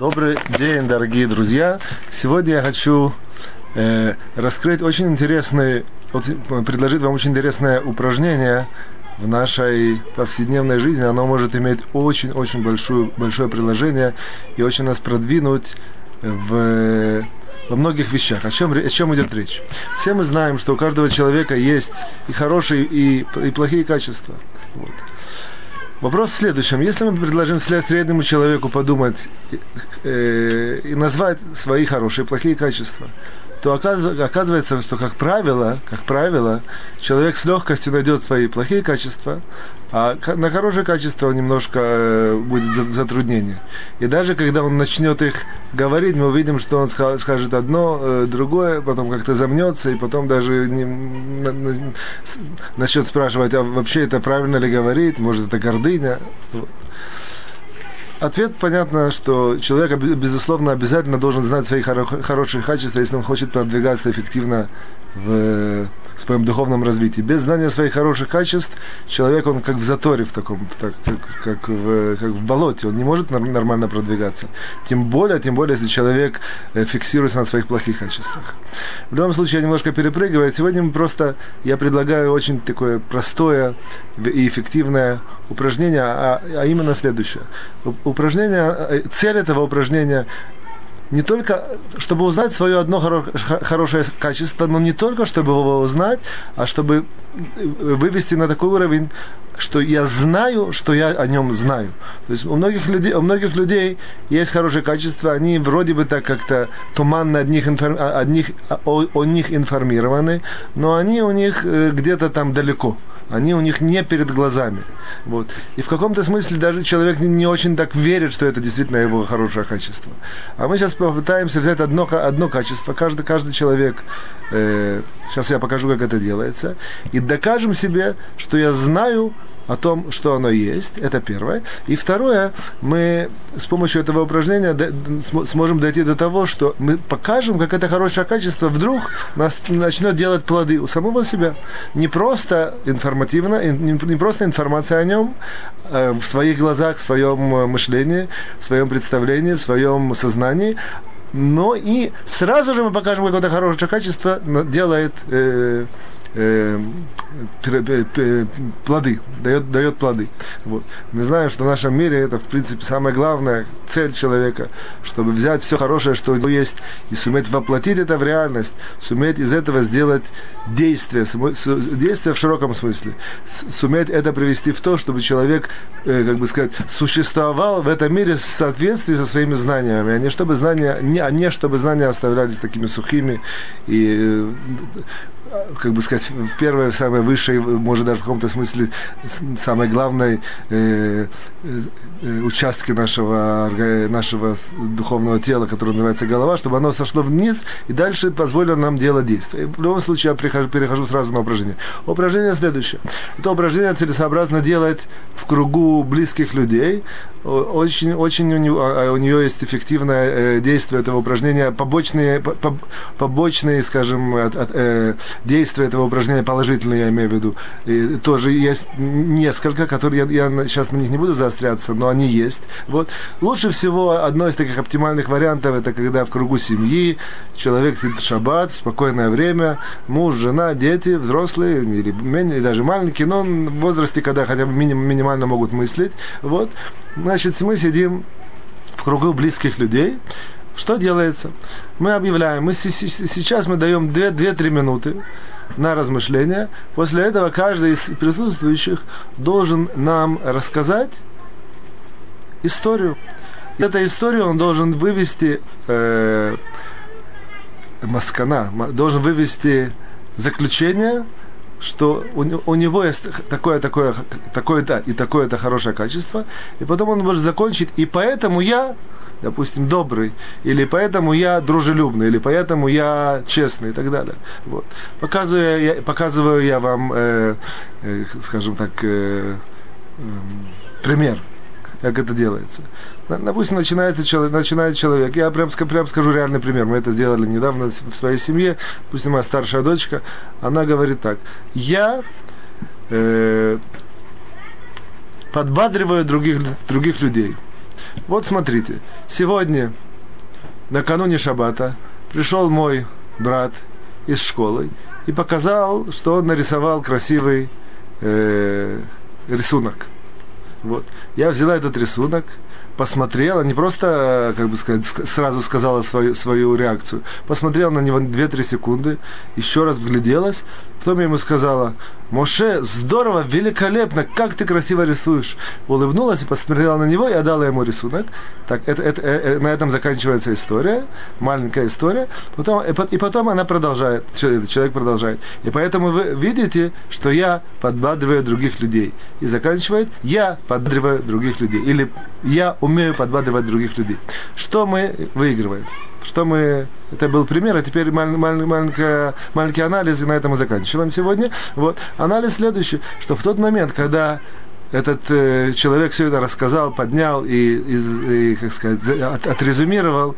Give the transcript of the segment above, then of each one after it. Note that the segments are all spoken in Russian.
Добрый день, дорогие друзья. Сегодня я хочу э, раскрыть очень интересный, вот, предложить вам очень интересное упражнение в нашей повседневной жизни. Оно может иметь очень-очень большое, большое приложение и очень нас продвинуть в, во многих вещах. О чем, о чем идет речь? Все мы знаем, что у каждого человека есть и хорошие, и, и плохие качества. Вот. Вопрос в следующем. Если мы предложим среднему человеку подумать э, и назвать свои хорошие и плохие качества, то оказывается, что, как правило, как правило, человек с легкостью найдет свои плохие качества, а на хорошее качество немножко э, будет затруднение. И даже когда он начнет их говорить, мы увидим, что он скажет одно, э, другое, потом как-то замнется, и потом даже не, начнет спрашивать, а вообще это правильно ли говорит, может это гордыня. Ответ понятно, что человек, безусловно, обязательно должен знать свои хоро- хорошие качества, если он хочет продвигаться эффективно в своем духовном развитии. Без знания своих хороших качеств человек, он как в заторе в таком, так, как, в, как в болоте, он не может нормально продвигаться. Тем более, тем более, если человек э, фиксируется на своих плохих качествах. В любом случае, я немножко перепрыгиваю. Сегодня мы просто, я предлагаю очень такое простое и эффективное упражнение, а, а именно следующее. Упражнение, э, цель этого упражнения не только, чтобы узнать свое одно хоро- хорошее качество, но не только, чтобы его узнать, а чтобы э, вывести на такой уровень, что я знаю, что я о нем знаю. То есть у многих людей, у многих людей есть хорошее качество, они вроде бы так как-то туманно от них, от них, о, о них информированы, но они у них э, где-то там далеко они у них не перед глазами. Вот. И в каком-то смысле даже человек не очень так верит, что это действительно его хорошее качество. А мы сейчас попытаемся взять одно, одно качество, каждый, каждый человек, э, сейчас я покажу, как это делается, и докажем себе, что я знаю, о том, что оно есть, это первое. И второе, мы с помощью этого упражнения сможем дойти до того, что мы покажем, как это хорошее качество вдруг нас начнет делать плоды у самого себя. Не просто информативно, не просто информация о нем, э, в своих глазах, в своем э, мышлении, в своем представлении, в своем сознании, но и сразу же мы покажем, как это хорошее качество делает э, э, плоды, дает, дает плоды. Вот. Мы знаем, что в нашем мире это, в принципе, самая главная цель человека, чтобы взять все хорошее, что у него есть, и суметь воплотить это в реальность, суметь из этого сделать действие, действие в широком смысле, суметь это привести в то, чтобы человек, э, как бы сказать, существовал в этом мире в соответствии со своими знаниями, а не чтобы знания, не, а не чтобы знания оставлялись такими сухими и э, как бы сказать, в первой, самой высшей, может даже в каком-то смысле самой главной э, э, участке нашего, нашего духовного тела, которое называется голова, чтобы оно сошло вниз и дальше позволило нам делать действия. В любом случае я прихожу, перехожу сразу на упражнение. Упражнение следующее. Это упражнение целесообразно делать в кругу близких людей. Очень, очень у, него, а, у нее есть эффективное э, действие этого упражнения, побочные, по, побочные скажем, э, действия этого упражнения положительные, я имею в виду, и тоже есть несколько, которые я, я сейчас на них не буду заостряться, но они есть. Вот. Лучше всего одно из таких оптимальных вариантов, это когда в кругу семьи человек сидит в шаббат, в спокойное время, муж, жена, дети, взрослые, или, или даже маленькие, но в возрасте, когда хотя бы миним, минимально могут мыслить. Вот. Значит, мы сидим в кругу близких людей, что делается? Мы объявляем, мы сейчас мы даем 2-3 минуты на размышление. После этого каждый из присутствующих должен нам рассказать историю. Эту историю он должен вывести э, маскана, должен вывести заключение, что у, у него есть такое, такое, такое-то и такое-то хорошее качество, и потом он может закончить, и поэтому я допустим, добрый, или поэтому я дружелюбный, или поэтому я честный и так далее. Вот. Показываю, я, показываю я вам, э, э, скажем так, э, э, пример, как это делается. Допустим, начинается человек, начинает человек, я прям, прям скажу реальный пример, мы это сделали недавно в своей семье, допустим, моя старшая дочка, она говорит так, я э, подбадриваю других, других людей – Вот смотрите, сегодня, накануне Шаббата, пришел мой брат из школы и показал, что он нарисовал красивый э, рисунок. Вот. Я взяла этот рисунок, посмотрела, не просто, как бы сказать, сразу сказала свою, свою реакцию, посмотрела на него 2-3 секунды, еще раз вгляделась, потом я ему сказала, Моше, здорово, великолепно, как ты красиво рисуешь. Улыбнулась и посмотрела на него и отдала ему рисунок. Так, это, это, это, на этом заканчивается история, маленькая история. Потом, и, потом она продолжает, человек продолжает. И поэтому вы видите, что я подбадриваю других людей. И заканчивает, я подбадриваю других людей. Или я умею подбадривать других людей. Что мы выигрываем? Что мы... Это был пример, а теперь маль, маль, маленькая, маленький анализ, и на этом мы заканчиваем сегодня. Вот. Анализ следующий, что в тот момент, когда этот э, человек все это рассказал, поднял и, и, и как сказать, от, отрезюмировал,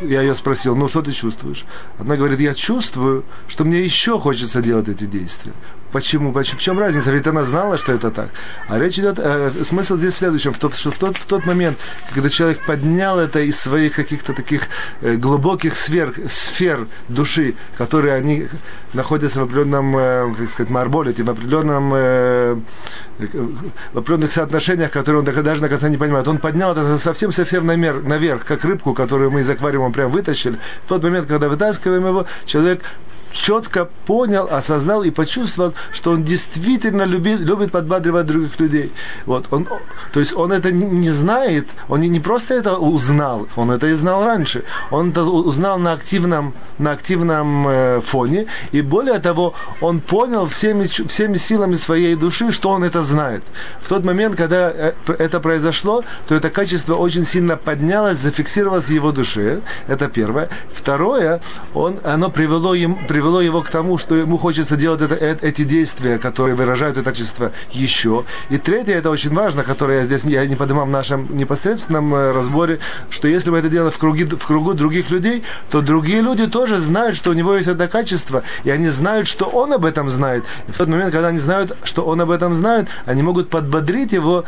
я ее спросил, ну что ты чувствуешь? Она говорит, я чувствую, что мне еще хочется делать эти действия. Почему? Почему? В чем разница? Ведь она знала, что это так. А речь идет, э, смысл здесь в следующем, в тот, что в тот, в тот момент, когда человек поднял это из своих каких-то таких э, глубоких сфер, сфер души, которые они находятся в определенном, э, как сказать, марболите, в определенном, э, в определенных соотношениях, которые он даже на конце не понимает. Он поднял это совсем-совсем наверх, как рыбку, которую мы из аквариума прям вытащили. В тот момент, когда вытаскиваем его, человек четко понял, осознал и почувствовал, что он действительно любит, любит подбадривать других людей. Вот, он, то есть он это не знает, он не просто это узнал, он это и знал раньше. Он это узнал на активном, на активном э, фоне, и более того, он понял всеми, всеми силами своей души, что он это знает. В тот момент, когда э, это произошло, то это качество очень сильно поднялось, зафиксировалось в его душе. Это первое. Второе, он, оно привело, привело его к тому, что ему хочется делать это, э, эти действия, которые выражают это качество еще. И третье, это очень важно, которое я здесь я не поднимал в нашем непосредственном э, разборе, что если мы это делаем в, круги, в кругу других людей, то другие люди тоже знают, что у него есть это качество, и они знают, что он об этом знает. И в тот момент, когда они знают, что он об этом знает, они могут подбодрить его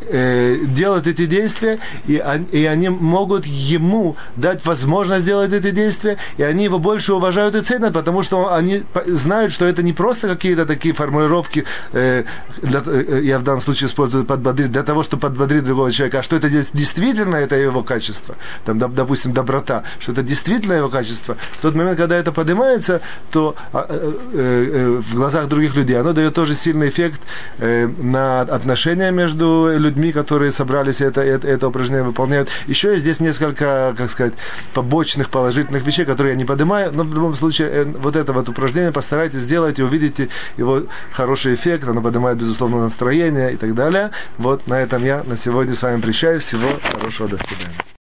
э, делать эти действия, и, и они могут ему дать возможность сделать эти действия, и они его больше уважают и ценят, потому что они знают, что это не просто какие-то такие формулировки, э, для, э, я в данном случае использую подбодрить, для того, чтобы подбодрить другого человека, а что это действительно это его качество, там, допустим, доброта, что это действительно его качество. В тот момент, когда это поднимается, то а, э, э, э, в глазах других людей оно дает тоже сильный эффект э, на отношения между людьми, людьми, которые собрались это, это, это упражнение выполняют. Еще есть здесь несколько, как сказать, побочных положительных вещей, которые я не поднимаю, но в любом случае э, вот это вот упражнение постарайтесь сделать и увидите его хороший эффект, оно поднимает, безусловно, настроение и так далее. Вот на этом я на сегодня с вами прощаюсь. Всего хорошего, до свидания.